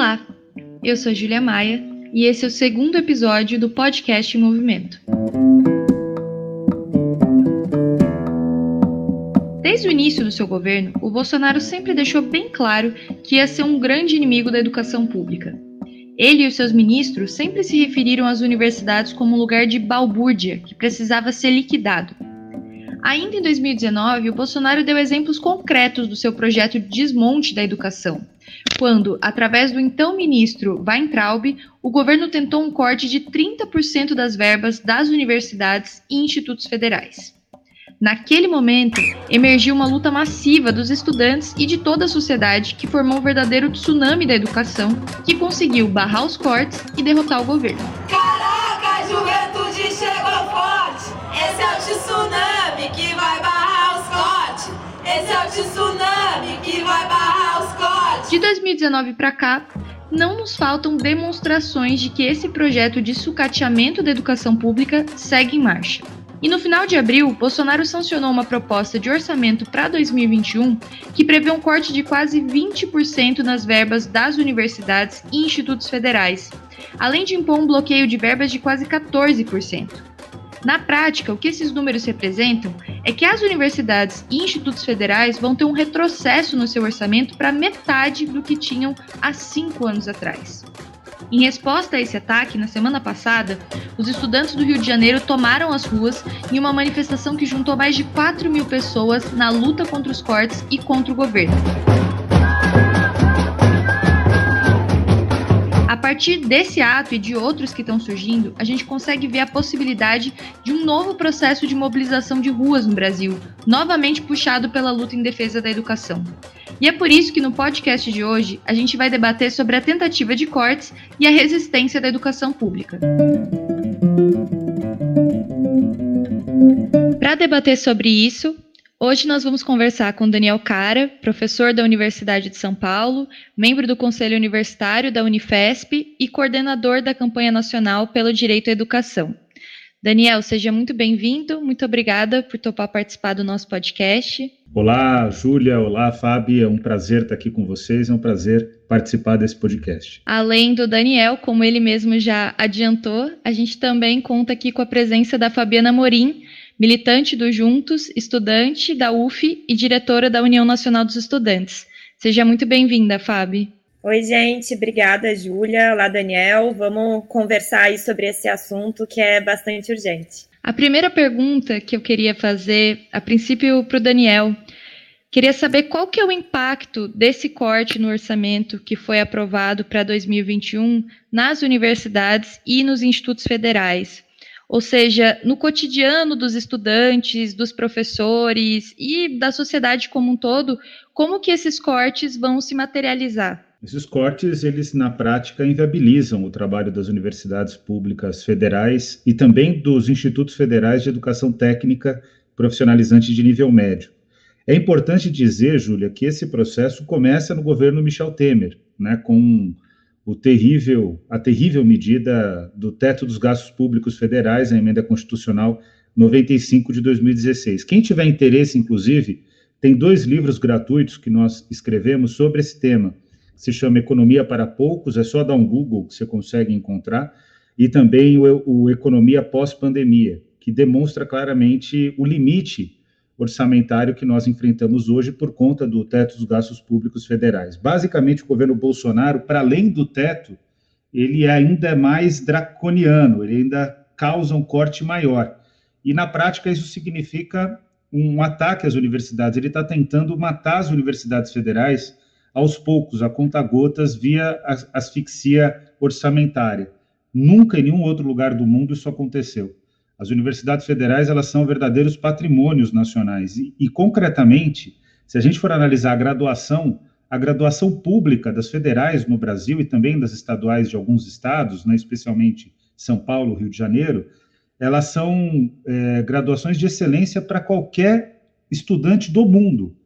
Olá, eu sou Julia Maia e esse é o segundo episódio do podcast em Movimento. Desde o início do seu governo, o Bolsonaro sempre deixou bem claro que ia ser um grande inimigo da educação pública. Ele e os seus ministros sempre se referiram às universidades como um lugar de balbúrdia que precisava ser liquidado. Ainda em 2019, o Bolsonaro deu exemplos concretos do seu projeto de desmonte da educação, quando, através do então ministro Weintraub, o governo tentou um corte de 30% das verbas das universidades e institutos federais. Naquele momento, emergiu uma luta massiva dos estudantes e de toda a sociedade que formou um verdadeiro tsunami da educação que conseguiu barrar os cortes e derrotar o governo. Caraca, a juventude chegou forte! Esse é o tsunami que vai barrar os cortes! Esse é o tsunami que vai barrar os cortes! De 2019 para cá, não nos faltam demonstrações de que esse projeto de sucateamento da educação pública segue em marcha. E no final de abril, Bolsonaro sancionou uma proposta de orçamento para 2021 que prevê um corte de quase 20% nas verbas das universidades e institutos federais, além de impor um bloqueio de verbas de quase 14%. Na prática, o que esses números representam é que as universidades e institutos federais vão ter um retrocesso no seu orçamento para metade do que tinham há cinco anos atrás. Em resposta a esse ataque, na semana passada, os estudantes do Rio de Janeiro tomaram as ruas em uma manifestação que juntou mais de 4 mil pessoas na luta contra os cortes e contra o governo. Partir desse ato e de outros que estão surgindo, a gente consegue ver a possibilidade de um novo processo de mobilização de ruas no Brasil, novamente puxado pela luta em defesa da educação. E é por isso que no podcast de hoje a gente vai debater sobre a tentativa de cortes e a resistência da educação pública. Para debater sobre isso, hoje nós vamos conversar com Daniel Cara, professor da Universidade de São Paulo, membro do Conselho Universitário da Unifesp e coordenador da campanha nacional pelo direito à educação. Daniel, seja muito bem-vindo. Muito obrigada por topar participar do nosso podcast. Olá, Júlia. Olá, Fábio. É um prazer estar aqui com vocês. É um prazer participar desse podcast. Além do Daniel, como ele mesmo já adiantou, a gente também conta aqui com a presença da Fabiana Morim, militante do Juntos, estudante da UF e diretora da União Nacional dos Estudantes. Seja muito bem-vinda, Fábio. Oi, gente, obrigada, Júlia. Olá, Daniel. Vamos conversar aí sobre esse assunto que é bastante urgente. A primeira pergunta que eu queria fazer, a princípio, para o Daniel, queria saber qual que é o impacto desse corte no orçamento que foi aprovado para 2021 nas universidades e nos institutos federais. Ou seja, no cotidiano dos estudantes, dos professores e da sociedade como um todo, como que esses cortes vão se materializar? Esses cortes, eles na prática inviabilizam o trabalho das universidades públicas federais e também dos institutos federais de educação técnica profissionalizante de nível médio. É importante dizer, Júlia, que esse processo começa no governo Michel Temer, né, com o terrível, a terrível medida do teto dos gastos públicos federais, a emenda constitucional 95 de 2016. Quem tiver interesse, inclusive, tem dois livros gratuitos que nós escrevemos sobre esse tema se chama Economia para Poucos, é só dar um Google que você consegue encontrar, e também o, o Economia Pós-Pandemia, que demonstra claramente o limite orçamentário que nós enfrentamos hoje por conta do teto dos gastos públicos federais. Basicamente, o governo Bolsonaro, para além do teto, ele é ainda mais draconiano, ele ainda causa um corte maior. E, na prática, isso significa um ataque às universidades. Ele está tentando matar as universidades federais aos poucos, a conta-gotas, via asfixia orçamentária. Nunca em nenhum outro lugar do mundo isso aconteceu. As universidades federais elas são verdadeiros patrimônios nacionais e, e concretamente, se a gente for analisar a graduação, a graduação pública das federais no Brasil e também das estaduais de alguns estados, né, especialmente São Paulo, Rio de Janeiro, elas são é, graduações de excelência para qualquer estudante do mundo.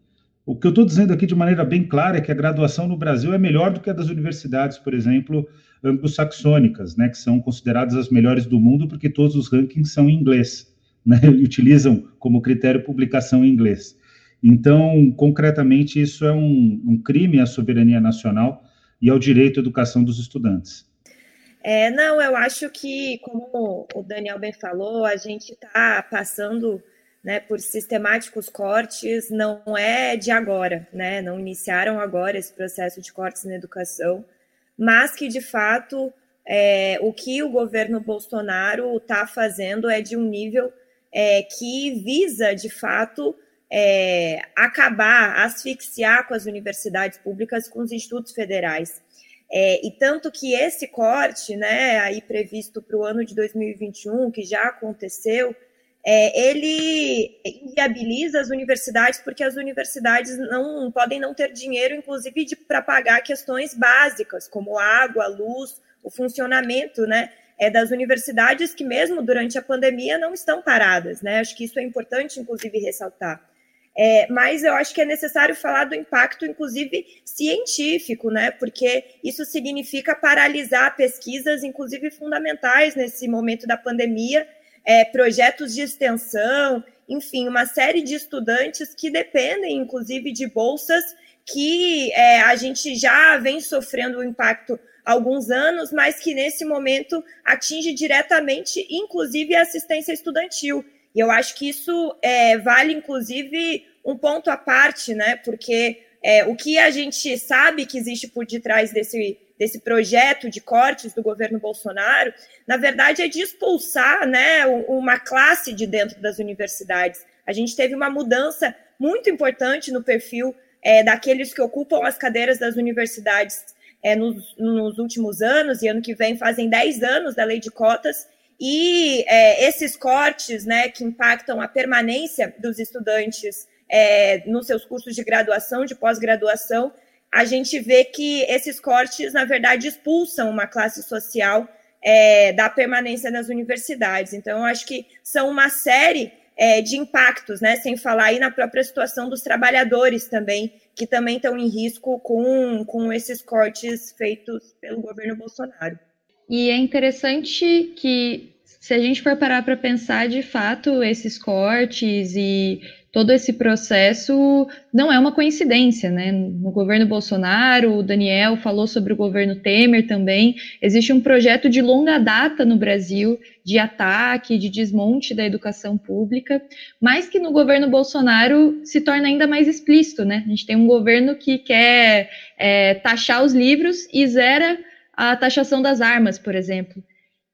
O que eu estou dizendo aqui de maneira bem clara é que a graduação no Brasil é melhor do que a das universidades, por exemplo, anglo-saxônicas, né, que são consideradas as melhores do mundo porque todos os rankings são em inglês, né, e utilizam como critério publicação em inglês. Então, concretamente, isso é um, um crime à soberania nacional e ao direito à educação dos estudantes. É, não, eu acho que, como o Daniel bem falou, a gente está passando né, por sistemáticos cortes, não é de agora, né, não iniciaram agora esse processo de cortes na educação, mas que, de fato, é, o que o governo Bolsonaro está fazendo é de um nível é, que visa, de fato, é, acabar, asfixiar com as universidades públicas, com os institutos federais. É, e tanto que esse corte, né, aí previsto para o ano de 2021, que já aconteceu, é, ele inviabiliza as universidades porque as universidades não podem não ter dinheiro, inclusive para pagar questões básicas como água, luz, o funcionamento, né, é, das universidades que mesmo durante a pandemia não estão paradas, né? Acho que isso é importante, inclusive, ressaltar. É, mas eu acho que é necessário falar do impacto, inclusive científico, né? Porque isso significa paralisar pesquisas, inclusive fundamentais nesse momento da pandemia, é, projetos de extensão, enfim, uma série de estudantes que dependem, inclusive, de bolsas que é, a gente já vem sofrendo o impacto há alguns anos, mas que nesse momento atinge diretamente, inclusive, a assistência estudantil. E eu acho que isso é, vale, inclusive, um ponto à parte, né? Porque é, o que a gente sabe que existe por detrás desse, desse projeto de cortes do governo Bolsonaro, na verdade, é de expulsar né, uma classe de dentro das universidades. A gente teve uma mudança muito importante no perfil é, daqueles que ocupam as cadeiras das universidades é, nos, nos, últimos anos, e ano que vem fazem 10 anos da lei de cotas, e é, esses cortes, né, que impactam a permanência dos estudantes é, nos seus cursos de graduação, de pós-graduação, a gente vê que esses cortes, na verdade, expulsam uma classe social é, da permanência nas universidades. Então, eu acho que são uma série é, de impactos, né, sem falar aí na própria situação dos trabalhadores também, que também estão em risco com, com esses cortes feitos pelo governo Bolsonaro. E é interessante que, se a gente for parar para pensar, de fato, esses cortes e todo esse processo não é uma coincidência, né? No governo Bolsonaro, o Daniel falou sobre o governo Temer também. Existe um projeto de longa data no Brasil de ataque, de desmonte da educação pública, mas que no governo Bolsonaro se torna ainda mais explícito, né? A gente tem um governo que quer é, taxar os livros e zera a taxação das armas, por exemplo.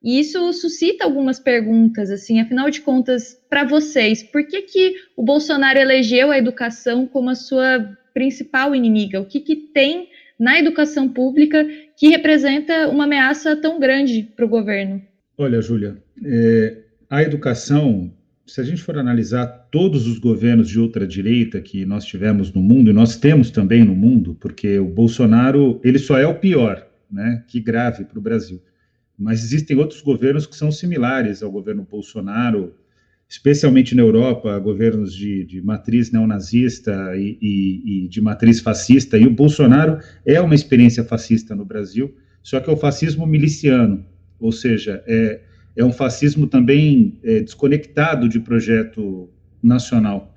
E isso suscita algumas perguntas, assim, afinal de contas, para vocês, por que, que o Bolsonaro elegeu a educação como a sua principal inimiga? O que, que tem na educação pública que representa uma ameaça tão grande para o governo? Olha, Júlia, é, a educação, se a gente for analisar todos os governos de ultradireita que nós tivemos no mundo, e nós temos também no mundo, porque o Bolsonaro, ele só é o pior, né? Que grave para o Brasil. Mas existem outros governos que são similares ao governo Bolsonaro, especialmente na Europa, governos de, de matriz neonazista e, e, e, de matriz fascista, e o Bolsonaro é uma experiência fascista no Brasil, só que é o fascismo miliciano, ou seja, é, é um fascismo também é, desconectado de projeto nacional.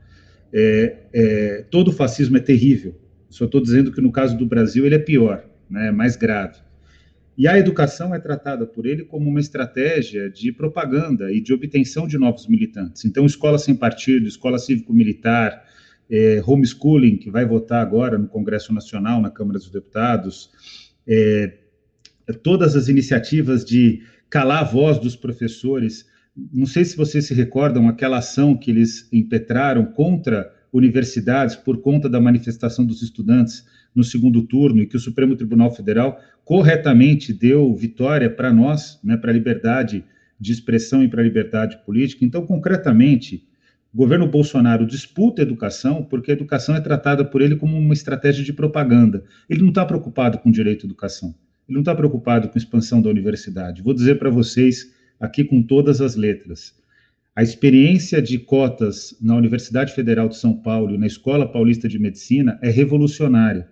É, é, todo fascismo é terrível, só estou dizendo que no caso do Brasil ele é pior né, mais grave. E a educação é tratada por ele como uma estratégia de propaganda e de obtenção de novos militantes. Então, escola sem partido, escola cívico-militar, é, homeschooling, que vai votar agora no Congresso Nacional, na Câmara dos Deputados, é, todas as iniciativas de calar a voz dos professores. Não sei se vocês se recordam aquela ação que eles impetraram contra universidades por conta da manifestação dos estudantes no segundo turno e que o Supremo Tribunal Federal corretamente deu vitória para nós, né, para a liberdade de expressão e para a liberdade política. Então, concretamente, o governo Bolsonaro disputa a educação porque a educação é tratada por ele como uma estratégia de propaganda. Ele não está preocupado com o direito à educação. Ele não está preocupado com a expansão da universidade. Vou dizer para vocês aqui com todas as letras. A experiência de cotas na Universidade Federal de São Paulo e na Escola Paulista de Medicina é revolucionária.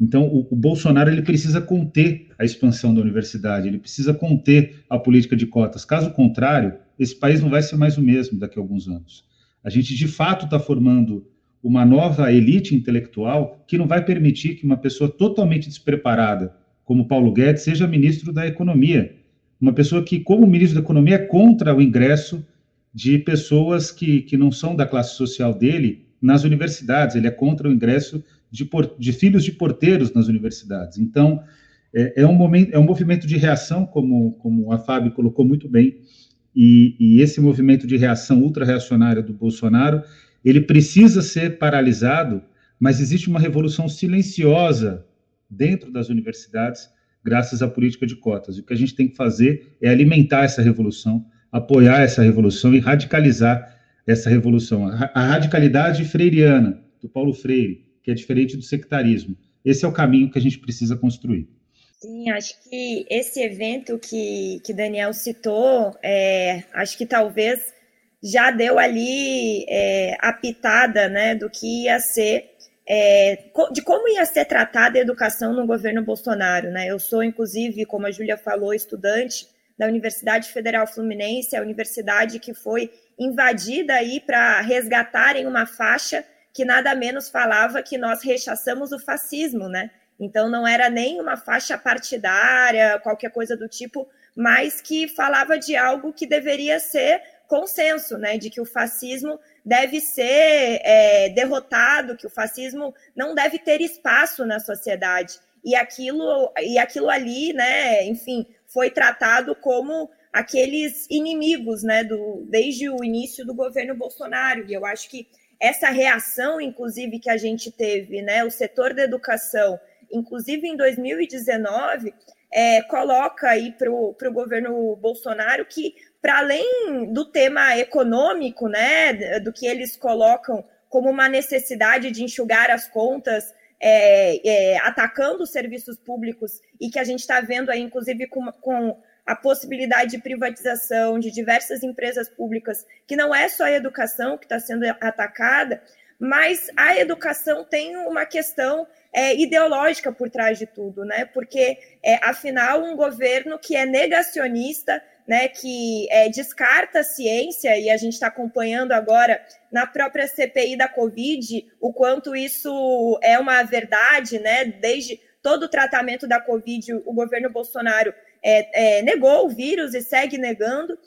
Então, o, o, Bolsonaro ele precisa conter a expansão da universidade, ele precisa conter a política de cotas. Caso contrário, esse país não vai ser mais o mesmo daqui a alguns anos. A gente, de fato, está formando uma nova elite intelectual que não vai permitir que uma pessoa totalmente despreparada, como Paulo Guedes, seja ministro da Economia. Uma pessoa que, como ministro da Economia, é contra o ingresso de pessoas que, que não são da classe social dele nas universidades, ele é contra o ingresso de, por, de filhos de porteiros nas universidades. Então, é, é, um momento, é um movimento de reação, como, como a Fábio colocou muito bem, e, e esse movimento de reação ultra-reacionária do Bolsonaro, ele precisa ser paralisado, mas existe uma revolução silenciosa dentro das universidades, graças à política de cotas. O que a gente tem que fazer é alimentar essa revolução, apoiar essa revolução e radicalizar essa revolução. A radicalidade freiriana, do Paulo Freire, que é diferente do sectarismo. Esse é o caminho que a gente precisa construir. Sim, acho que esse evento que, que Daniel citou, é, acho que talvez já deu ali é, a pitada né, do que ia ser, é, de como ia ser tratada a educação no governo Bolsonaro. Né? Eu sou, inclusive, como a Júlia falou, estudante da Universidade Federal Fluminense, a universidade que foi invadida aí para resgatarem uma faixa que nada menos falava que nós rechaçamos o fascismo, né? Então não era nem uma faixa partidária, qualquer coisa do tipo, mas que falava de algo que deveria ser consenso, né? De que o fascismo deve ser é, derrotado, que o fascismo não deve ter espaço na sociedade. E aquilo, e aquilo ali, né? Enfim, foi tratado como aqueles inimigos, né? Do, desde o início do governo Bolsonaro. E eu acho que essa reação, inclusive, que a gente teve, né, o setor da educação, inclusive em 2019, é, coloca aí para o governo Bolsonaro que, para além do tema econômico, né, do que eles colocam como uma necessidade de enxugar as contas, é, é, atacando os serviços públicos, e que a gente está vendo aí, inclusive, com, com a possibilidade de privatização de diversas empresas públicas, que não é só a educação que está sendo atacada, mas a educação tem uma questão é, ideológica por trás de tudo, né? Porque, é, afinal, um governo que é negacionista, né, que é, descarta a ciência, e a gente está acompanhando agora na própria CPI da Covid o quanto isso é uma verdade, né? Desde todo o tratamento da Covid, o governo Bolsonaro é, é, negou o vírus e segue negando.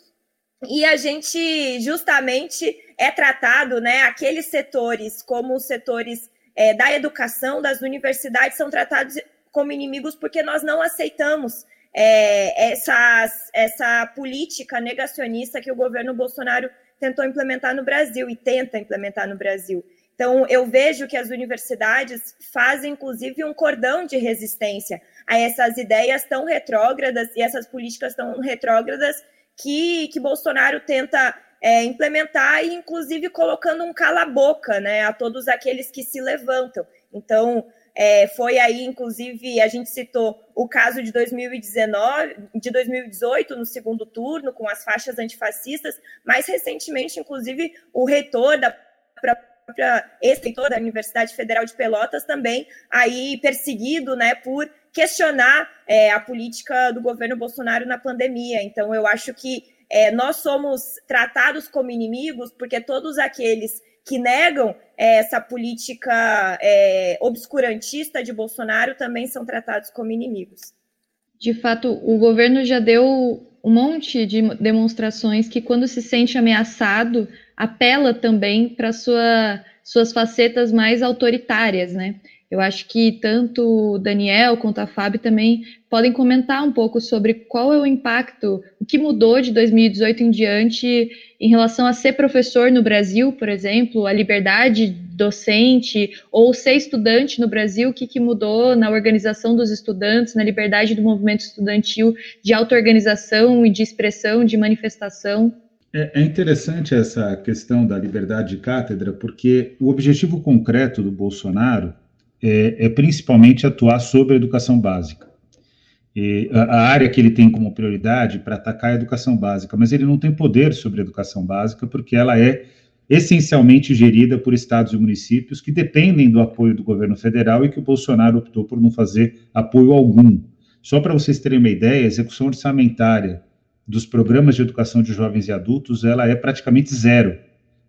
E a gente justamente é tratado, né? Aqueles setores, como os setores é, da educação, das universidades, são tratados como inimigos porque nós não aceitamos é, essas, essa política negacionista que o governo Bolsonaro tentou implementar no Brasil e tenta implementar no Brasil. Então, eu vejo que as universidades fazem, inclusive, um cordão de resistência a essas ideias tão retrógradas e essas políticas tão retrógradas que, que Bolsonaro tenta é, implementar, e inclusive colocando um cala-boca né, a todos aqueles que se levantam. Então, é, foi aí, inclusive, a gente citou o caso de 2019, de 2018, no segundo turno, com as faixas antifascistas, mais recentemente, inclusive, o reitor da própria ex-reitor da Universidade Federal de Pelotas também aí perseguido, né, por questionar é, a política do governo Bolsonaro na pandemia. Então, eu acho que é, nós somos tratados como inimigos porque todos aqueles que negam é, essa política é, obscurantista de Bolsonaro também são tratados como inimigos. De fato, o governo já deu um monte de demonstrações que, quando se sente ameaçado, apela também para sua, suas facetas mais autoritárias, né? Eu acho que tanto o Daniel quanto a Fábio também podem comentar um pouco sobre qual é o impacto, o que mudou de 2018 em diante em relação a ser professor no Brasil, por exemplo, a liberdade docente, ou ser estudante no Brasil, o que, que mudou na organização dos estudantes, na liberdade do movimento estudantil de auto-organização e de expressão, de manifestação. É, é interessante essa questão da liberdade de cátedra, porque o objetivo concreto do Bolsonaro é, é principalmente atuar sobre a educação básica. E a, área que ele tem como prioridade para atacar é a educação básica, mas ele não tem poder sobre a educação básica porque ela é essencialmente gerida por estados e municípios que dependem do apoio do governo federal e que o Bolsonaro optou por não fazer apoio algum. Só para vocês terem uma ideia, a execução orçamentária dos programas de educação de jovens e adultos ela é praticamente zero,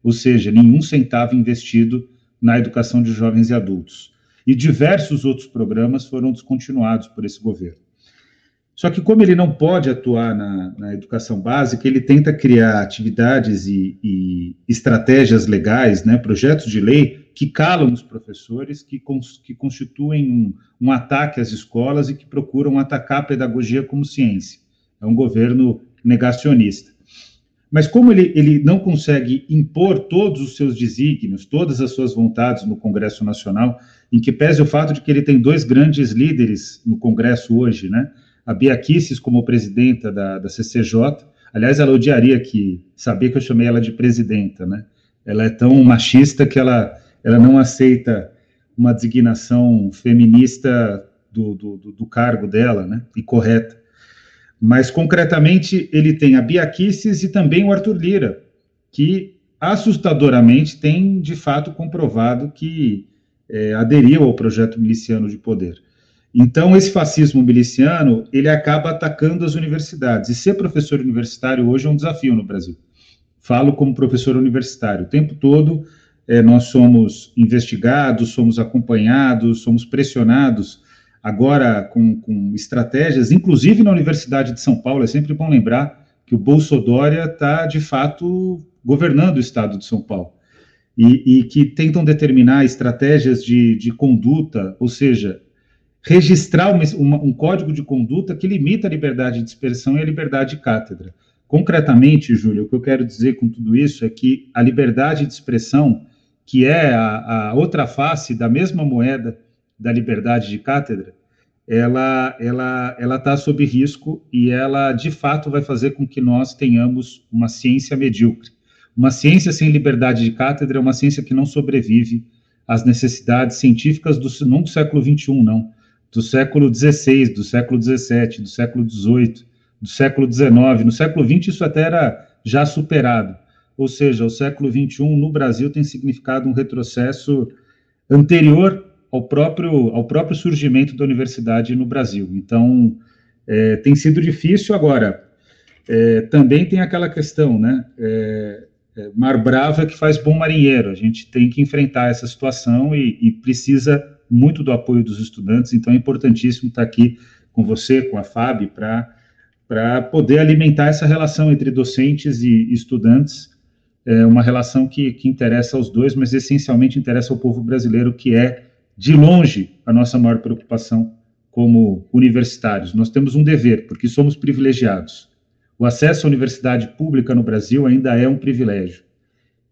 ou seja, nenhum centavo investido na educação de jovens e adultos. E diversos outros programas foram descontinuados por esse governo. Só que, como ele não pode atuar na, na educação básica, ele tenta criar atividades e, e, estratégias legais, né, projetos de lei que calam os professores, que, cons, que constituem um, um ataque às escolas e que procuram atacar a pedagogia como ciência. É um governo negacionista. Mas como ele, ele não consegue impor todos os seus desígnios, todas as suas vontades no Congresso Nacional, em que pese o fato de que ele tem dois grandes líderes no Congresso hoje, né? A Bia Kicis como presidenta da, da CCJ, aliás, ela odiaria que saber que eu chamei ela de presidenta, né? Ela é tão machista que ela, ela não aceita uma designação feminista do, do, do cargo dela, né? E correta. Mas, concretamente, ele tem a Bia Kicis e também o Arthur Lira, que assustadoramente tem, de fato, comprovado que é, aderiu ao projeto miliciano de poder. Então, esse fascismo miliciano, ele acaba atacando as universidades. E ser professor universitário hoje é um desafio no Brasil. Falo como professor universitário. O tempo todo é, nós somos investigados, somos acompanhados, somos pressionados agora com, com estratégias, inclusive na Universidade de São Paulo, é sempre bom lembrar que o Bolsonaro está, de fato, governando o estado de São Paulo. E, e que tentam determinar estratégias de, de conduta, ou seja, registrar uma, uma, um código de conduta que limita a liberdade de expressão e a liberdade de cátedra. Concretamente, Júlio, o que eu quero dizer com tudo isso é que a liberdade de expressão, que é a, a outra face da mesma moeda da liberdade de cátedra, ela ela ela está sob risco e ela de fato vai fazer com que nós tenhamos uma ciência medíocre. Uma ciência sem liberdade de cátedra é uma ciência que não sobrevive às necessidades científicas do não do século 21, não, do século 16, do século 17, do século 18, do século 19. No século 20 isso até era já superado. Ou seja, o século 21 no Brasil tem significado um retrocesso anterior ao próprio, ao próprio surgimento da universidade no Brasil. Então, é, tem sido difícil. Agora, é, também tem aquela questão, né? É, é mar bravo é que faz bom marinheiro. A gente tem que enfrentar essa situação e, e precisa muito do apoio dos estudantes. Então, é importantíssimo estar aqui com você, com a FAB, para poder alimentar essa relação entre docentes e estudantes, é uma relação que, que interessa aos dois, mas essencialmente interessa ao povo brasileiro, que é de longe, a nossa maior preocupação como universitários. Nós temos um dever, porque somos privilegiados. O acesso à universidade pública no Brasil ainda é um privilégio.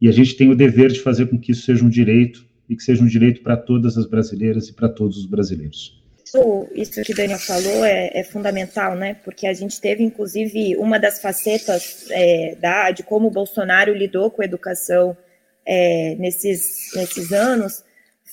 E a gente tem o dever de fazer com que isso seja um direito e que seja um direito para todas as brasileiras e para todos os brasileiros. Isso, isso que Daniel falou é, é, fundamental, né? Porque a gente teve, inclusive, uma das facetas é, da, de como o Bolsonaro lidou com a educação é, nesses, nesses anos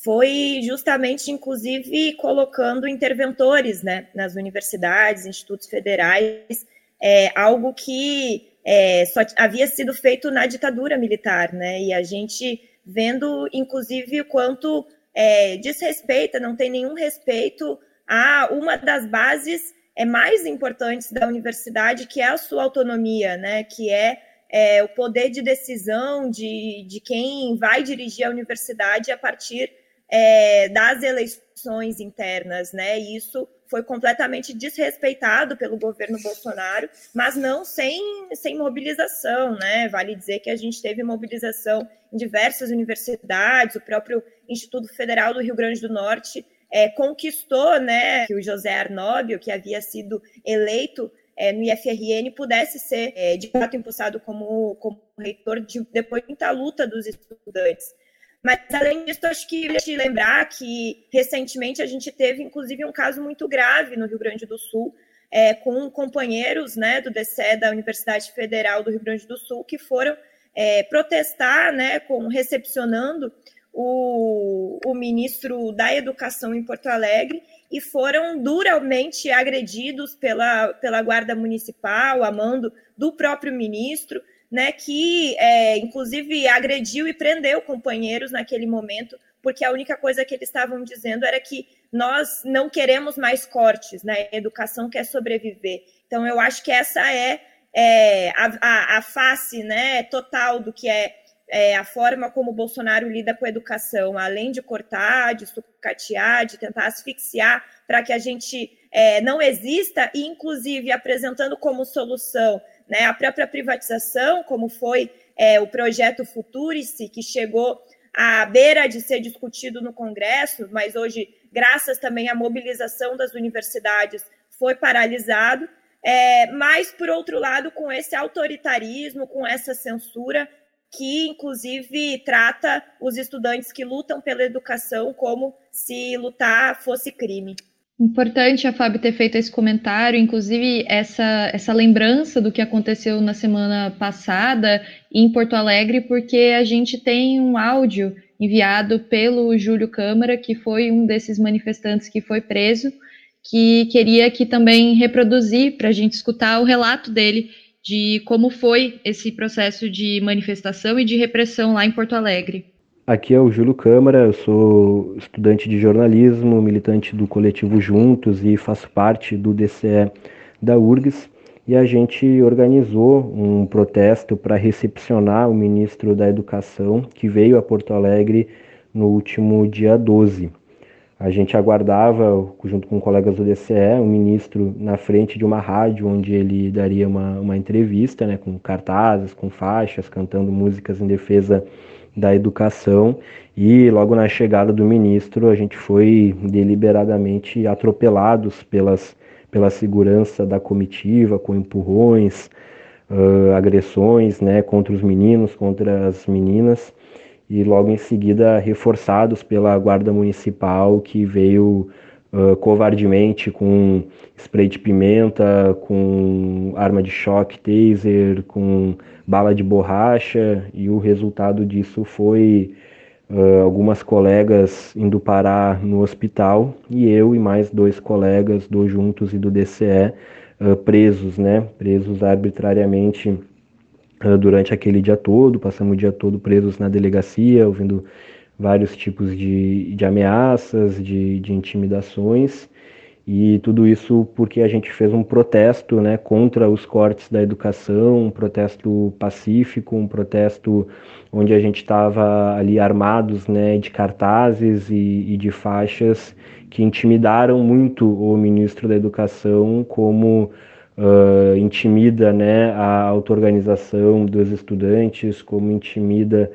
foi justamente, inclusive, colocando interventores né, nas universidades, institutos federais, é, algo que é, só havia sido feito na ditadura militar, né? E a gente vendo, inclusive, o quanto é, desrespeita, não tem nenhum respeito a uma das bases é, mais importantes da universidade, que é a sua autonomia, né? Que é, é o poder de decisão de, de quem vai dirigir a universidade a partir é, das eleições internas, né? Isso foi completamente desrespeitado pelo governo Bolsonaro, mas não sem, sem mobilização, né? Vale dizer que a gente teve mobilização em diversas universidades, o próprio Instituto Federal do Rio Grande do Norte é, conquistou, né, que o José Arnóbio, que havia sido eleito é, no IFRN, pudesse ser é, de fato impulsado como, como reitor de, depois de muita luta dos estudantes. Mas, além disso, acho que te lembrar que recentemente a gente teve, inclusive, um caso muito grave no Rio Grande do Sul, é, com companheiros né, do DCE da Universidade Federal do Rio Grande do Sul que foram é, protestar, né, com, recepcionando o, o ministro da Educação em Porto Alegre e foram duramente agredidos pela, pela Guarda Municipal, a mando do próprio ministro né, que é, inclusive agrediu e prendeu companheiros naquele momento, porque a única coisa que eles estavam dizendo era que nós não queremos mais cortes, né, a educação quer sobreviver. Então, eu acho que essa é, é a, a, a, face né, total do que é é, a forma como o Bolsonaro lida com a educação, além de cortar, de sucatear, de tentar asfixiar para que a gente é, não exista, e inclusive apresentando como solução né, a própria privatização, como foi é, o projeto Futurice, que chegou à beira de ser discutido no Congresso, mas hoje, graças também à mobilização das universidades, foi paralisado. É, mas, por outro lado, com esse autoritarismo, com essa censura, que inclusive trata os estudantes que lutam pela educação como se lutar fosse crime. Importante a Fábio ter feito esse comentário, inclusive essa, essa lembrança do que aconteceu na semana passada em Porto Alegre, porque a gente tem um áudio enviado pelo Júlio Câmara, que foi um desses manifestantes que foi preso, que queria aqui também reproduzir para a gente escutar o relato dele de como foi esse processo de manifestação e de repressão lá em Porto Alegre. Aqui é o Júlio Câmara, eu sou estudante de jornalismo, militante do coletivo Juntos e faço parte do DCE da URGS. E a gente organizou um protesto para recepcionar o ministro da Educação, que veio a Porto Alegre no último dia 12. A gente aguardava, junto com colegas do DCE, o ministro na frente de uma rádio onde ele daria uma, uma entrevista, né, com cartazes, com faixas, cantando músicas em defesa da educação. E logo na chegada do ministro, a gente foi deliberadamente atropelados pelas, pela segurança da comitiva, com empurrões, uh, agressões né, contra os meninos, contra as meninas e logo em seguida reforçados pela Guarda Municipal, que veio uh, covardemente com spray de pimenta, com arma de choque, taser, com bala de borracha, e o resultado disso foi uh, algumas colegas indo parar no hospital e eu e mais dois colegas do Juntos e do DCE uh, presos, né, presos arbitrariamente ah, durante aquele dia todo, passamos o dia todo presos na delegacia, ouvindo vários tipos de, de ameaças, de, de intimidações, e tudo isso porque a gente fez um protesto né, contra os cortes da educação, um protesto pacífico, um protesto onde a gente estava ali armados né, de cartazes e, e de faixas que intimidaram muito o ministro da Educação como uh, intimida né, a auto-organização dos estudantes, como intimida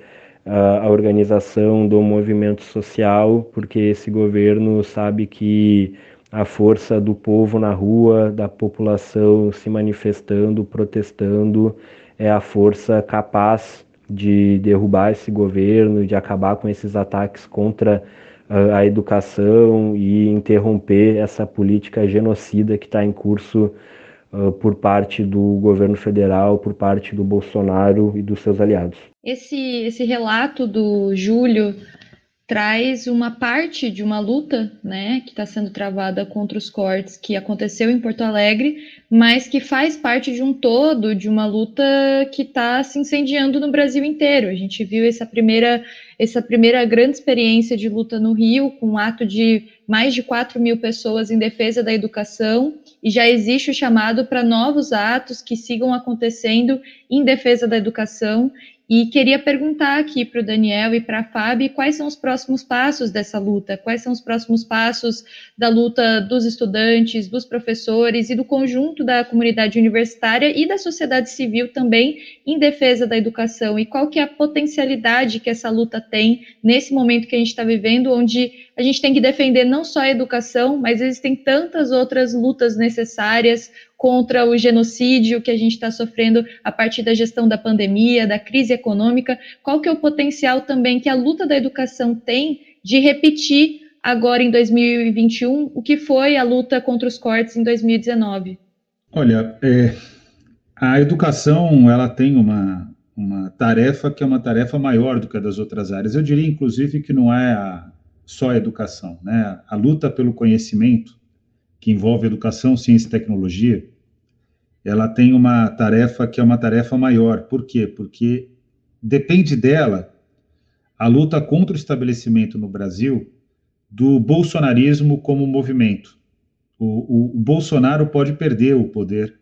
a organização do movimento social, porque esse governo sabe que a força do povo na rua, da população se manifestando, protestando, é a força capaz de derrubar esse governo, de acabar com esses ataques contra a educação e interromper essa política genocida que está em curso por parte do governo federal, por parte do Bolsonaro e dos seus aliados. Esse, esse relato do Júlio traz uma parte de uma luta, né, que está sendo travada contra os cortes que aconteceu em Porto Alegre, mas que faz parte de um todo, de uma luta que está se incendiando no Brasil inteiro. A gente viu essa primeira, essa primeira grande experiência de luta no Rio, com um ato de mais de 4 mil pessoas em defesa da educação, e já existe o chamado para novos atos que sigam acontecendo em defesa da educação. E queria perguntar aqui para o Daniel e para a Fábio quais são os próximos passos dessa luta, quais são os próximos passos da luta dos estudantes, dos professores e do conjunto da comunidade universitária e da sociedade civil também em defesa da educação? E qual que é a potencialidade que essa luta tem nesse momento que a gente está vivendo, onde a gente tem que defender não só a educação, mas existem tantas outras lutas necessárias, contra o genocídio que a gente está sofrendo a partir da gestão da pandemia, da crise econômica, qual que é o potencial também que a luta da educação tem de repetir agora em 2021 o que foi a luta contra os cortes em 2019? Olha, é, a educação ela tem uma, uma tarefa que é uma tarefa maior do que a das outras áreas. Eu diria, inclusive, que não é a, só a educação. Né? A luta pelo conhecimento, que envolve educação, ciência e tecnologia, ela tem uma tarefa que é uma tarefa maior. Por quê? Porque depende dela a luta contra o estabelecimento no Brasil do bolsonarismo como movimento. O, o, o Bolsonaro pode perder o poder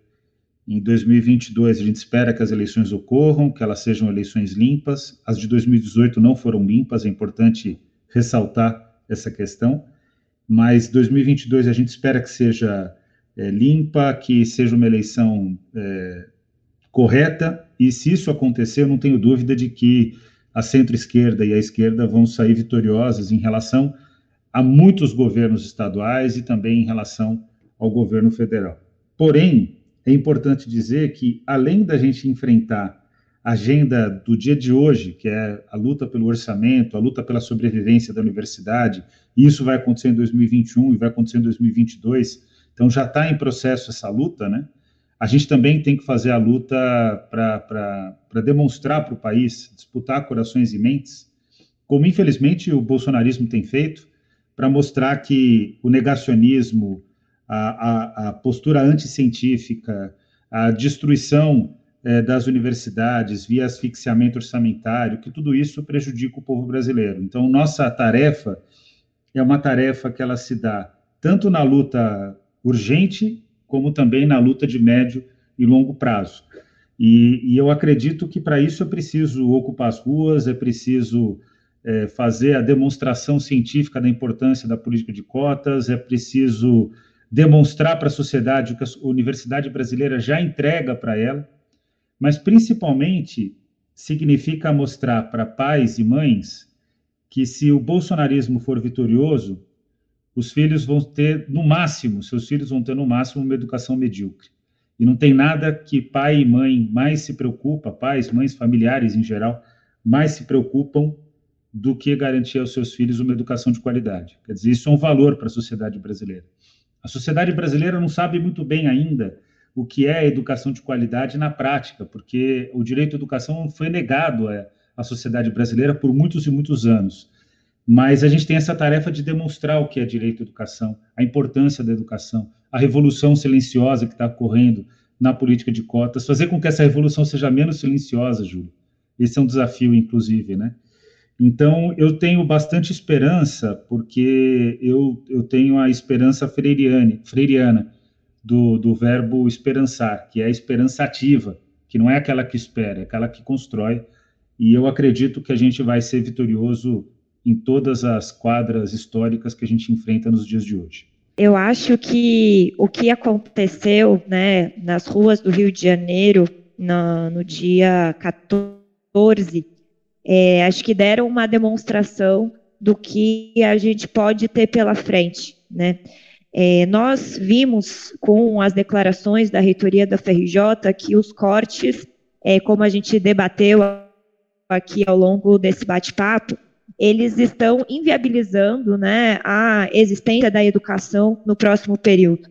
Em 2022, a gente espera que as eleições ocorram, que elas sejam eleições limpas. As de 2018 não foram limpas, é importante ressaltar essa questão. Mas 2022 a gente espera que seja é, limpa, que seja uma eleição é, correta. E se isso acontecer, eu não tenho dúvida de que a centro-esquerda e a esquerda vão sair vitoriosas em relação a muitos governos estaduais e também em relação ao governo federal. Porém, é importante dizer que, além da gente enfrentar a agenda do dia de hoje, que é a luta pelo orçamento, a luta pela sobrevivência da universidade, e isso vai acontecer em 2021 e vai acontecer em 2022, então já está em processo essa luta, né? A gente também tem que fazer a luta para demonstrar para o país, disputar corações e mentes, como infelizmente o bolsonarismo tem feito, para mostrar que o negacionismo, a, a, a postura anticientífica, a destruição é, das universidades via asfixiamento orçamentário, que tudo isso prejudica o povo brasileiro. Então, nossa tarefa é uma tarefa que ela se dá tanto na luta urgente, como também na luta de médio e longo prazo. E, e eu acredito que para isso é preciso ocupar as ruas, é preciso é, fazer a demonstração científica da importância da política de cotas, é preciso demonstrar para a sociedade o que a universidade brasileira já entrega para ela, mas principalmente significa mostrar para pais e mães que se o bolsonarismo for vitorioso, os filhos vão ter, no máximo, seus filhos vão ter no máximo uma educação medíocre. E não tem nada que pai e mãe mais se preocupa, pais, mães, familiares em geral, mais se preocupam do que garantir aos seus filhos uma educação de qualidade. Quer dizer, isso é um valor para a sociedade brasileira. A sociedade brasileira não sabe muito bem ainda o que é educação de qualidade na prática, porque o direito à educação foi negado à sociedade brasileira por muitos e muitos anos. Mas a gente tem essa tarefa de demonstrar o que é direito à educação, a importância da educação, a revolução silenciosa que está ocorrendo na política de cotas, fazer com que essa revolução seja menos silenciosa, Júlio. Esse é um desafio, inclusive, né? Então, eu tenho bastante esperança, porque eu, eu tenho a esperança freiriane, freiriana do, do verbo esperançar, que é a esperança ativa, que não é aquela que espera, é aquela que constrói. E eu acredito que a gente vai ser vitorioso em todas as quadras históricas que a gente enfrenta nos dias de hoje. Eu acho que o que aconteceu né, nas ruas do Rio de Janeiro no, no dia 14 é, acho que deram uma demonstração do que a gente pode ter pela frente, né? É, nós vimos com as declarações da reitoria da FRJ que os cortes, é, como a gente debateu aqui ao longo desse bate-papo, eles estão inviabilizando né, a existência da educação no próximo período.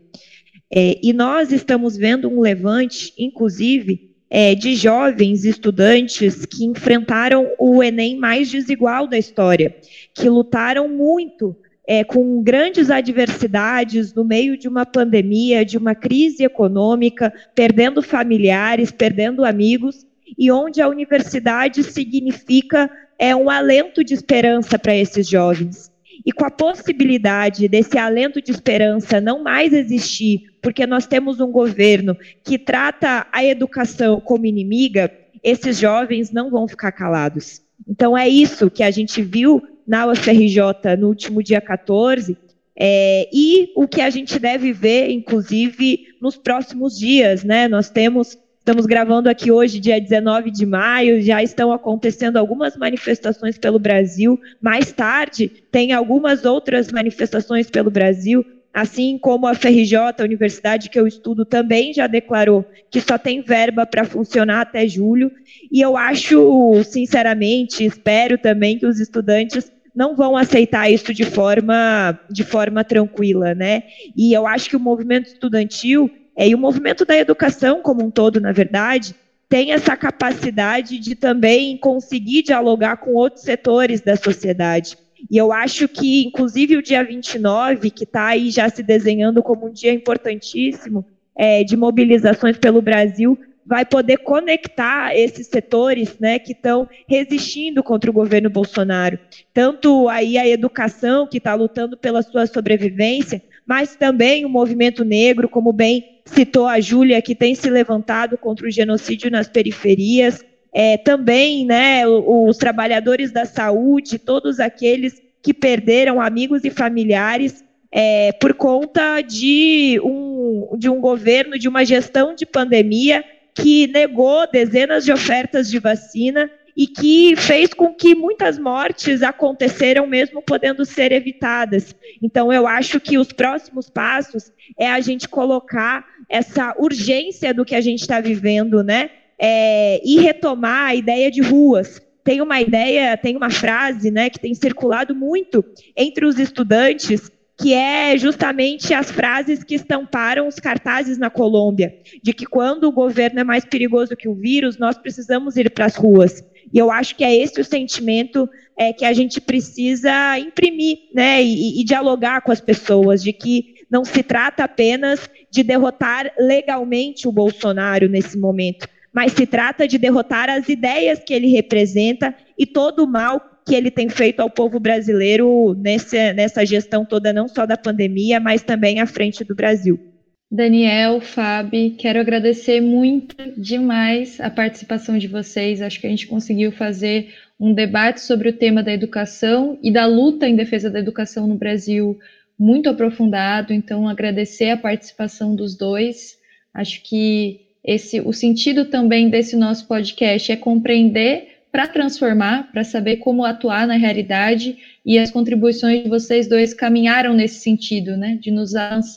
É, e nós estamos vendo um levante, inclusive, é, de jovens estudantes que enfrentaram o Enem mais desigual da história, que lutaram muito é, com grandes adversidades no meio de uma pandemia, de uma crise econômica, perdendo familiares, perdendo amigos, e onde a universidade significa é um alento de esperança para esses jovens. E com a possibilidade desse alento de esperança não mais existir, porque nós temos um governo que trata a educação como inimiga, esses jovens não vão ficar calados. Então é isso que a gente viu na UFRJ no último dia 14, é, e o que a gente deve ver, inclusive, nos próximos dias, né? Nós temos Estamos gravando aqui hoje, dia 19 de maio, já estão acontecendo algumas manifestações pelo Brasil. Mais tarde, tem algumas outras manifestações pelo Brasil, assim como a FRJ, a universidade que eu estudo, também já declarou que só tem verba para funcionar até julho. E eu acho, sinceramente, espero também que os estudantes não vão aceitar isso de forma, de forma tranquila, né? E eu acho que o movimento estudantil é, e o movimento da educação como um todo, na verdade, tem essa capacidade de também conseguir dialogar com outros setores da sociedade. E eu acho que, inclusive, o dia 29, que está aí já se desenhando como um dia importantíssimo é, de mobilizações pelo Brasil, vai poder conectar esses setores né, que estão resistindo contra o governo Bolsonaro. Tanto aí a educação, que está lutando pela sua sobrevivência, mas também o movimento negro, como bem citou a Júlia, que tem se levantado contra o genocídio nas periferias, é, também né, os trabalhadores da saúde, todos aqueles que perderam amigos e familiares é, por conta de um, de um governo, de uma gestão de pandemia que negou dezenas de ofertas de vacina e que fez com que muitas mortes aconteceram mesmo podendo ser evitadas. Então eu acho que os próximos passos é a gente colocar essa urgência do que a gente está vivendo, né? É, e retomar a ideia de ruas. Tem uma ideia, tem uma frase, né, que tem circulado muito entre os estudantes que é justamente as frases que estamparam os cartazes na Colômbia, de que quando o governo é mais perigoso que o vírus, nós precisamos ir para as ruas. E eu acho que é esse o sentimento é, que a gente precisa imprimir, né, e, e dialogar com as pessoas, de que não se trata apenas de derrotar legalmente o Bolsonaro nesse momento, mas se trata de derrotar as ideias que ele representa e todo o mal que ele tem feito ao povo brasileiro nessa, nessa gestão toda, não só da pandemia, mas também à frente do Brasil. Daniel, Fábio, quero agradecer muito demais a participação de vocês. Acho que a gente conseguiu fazer um debate sobre o tema da educação e da luta em defesa da educação no Brasil muito aprofundado. Então, agradecer a participação dos dois. Acho que esse o sentido também desse nosso podcast é compreender para transformar, para saber como atuar na realidade, e as contribuições de vocês dois caminharam nesse sentido, né, de nos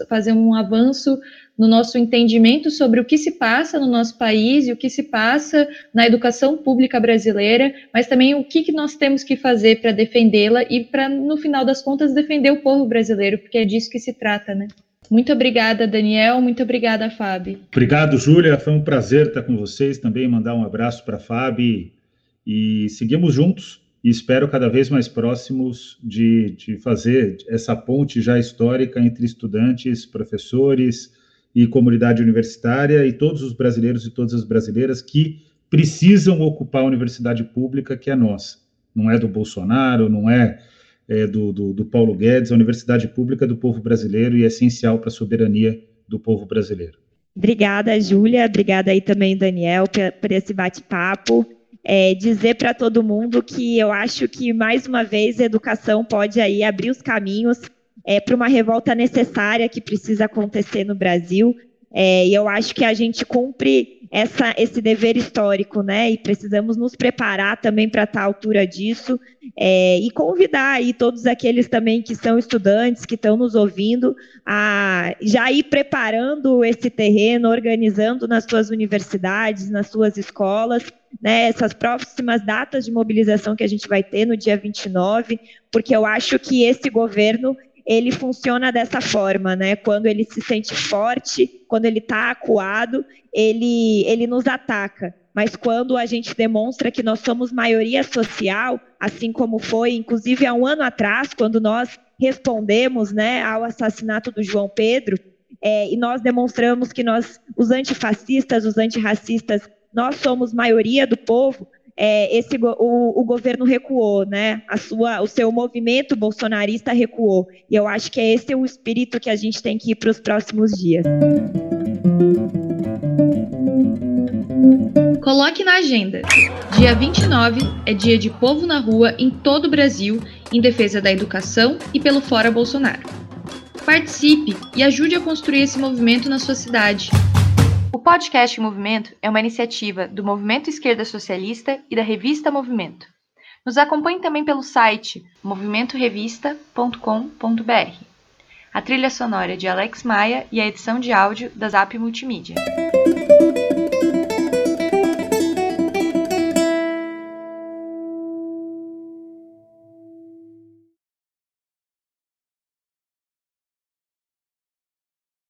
fazer um avanço no nosso entendimento sobre o que se passa no nosso país e o que se passa na educação pública brasileira, mas também o que, que nós temos que fazer para defendê-la e para, no final das contas, defender o povo brasileiro, porque é disso que se trata, né? Muito obrigada, Daniel. Muito obrigada, Fábio. Obrigado, Júlia. Foi um prazer estar com vocês. Também mandar um abraço para a Fábio e seguimos juntos e espero cada vez mais próximos de, de fazer essa ponte já histórica entre estudantes, professores e comunidade universitária e todos os brasileiros e todas as brasileiras que precisam ocupar a universidade pública que é nossa. Não é do Bolsonaro, não é, é do, do, do Paulo Guedes, a universidade pública é do povo brasileiro e é essencial para a soberania do povo brasileiro. Obrigada, Júlia. Obrigada aí também, Daniel, por esse bate-papo é, dizer para todo mundo que eu acho que, mais uma vez, a educação pode aí abrir os caminhos é, para uma revolta necessária que precisa acontecer no Brasil. É, e eu acho que a gente cumpre essa, esse dever histórico, né? E precisamos nos preparar também para estar à altura disso é, e convidar aí todos aqueles também que são estudantes, que estão nos ouvindo, a já ir preparando esse terreno, organizando nas suas universidades, nas suas escolas, né, essas próximas datas de mobilização que a gente vai ter no dia 29, porque eu acho que esse governo ele funciona dessa forma, né? Quando ele se sente forte, quando ele está acuado, ele, ele nos ataca. Mas quando a gente demonstra que nós somos maioria social, assim como foi, inclusive há um ano atrás, quando nós respondemos né, ao assassinato do João Pedro, é, e nós demonstramos que nós, os antifascistas, os antirracistas, nós somos maioria do povo, é, esse, o, o, governo recuou, né? A sua, o seu movimento bolsonarista recuou. E eu acho que é esse o espírito que a gente tem que ir para os próximos dias. Coloque na agenda. Dia 29 é dia de povo na rua em todo o Brasil em defesa da educação e pelo Fora Bolsonaro. Participe e ajude a construir esse movimento na sua cidade. O podcast Movimento é uma iniciativa do Movimento Esquerda Socialista e da revista Movimento. Nos acompanhe também pelo site movimentorevista.com.br. A trilha sonora é de Alex Maia e a edição de áudio da Zap Multimídia.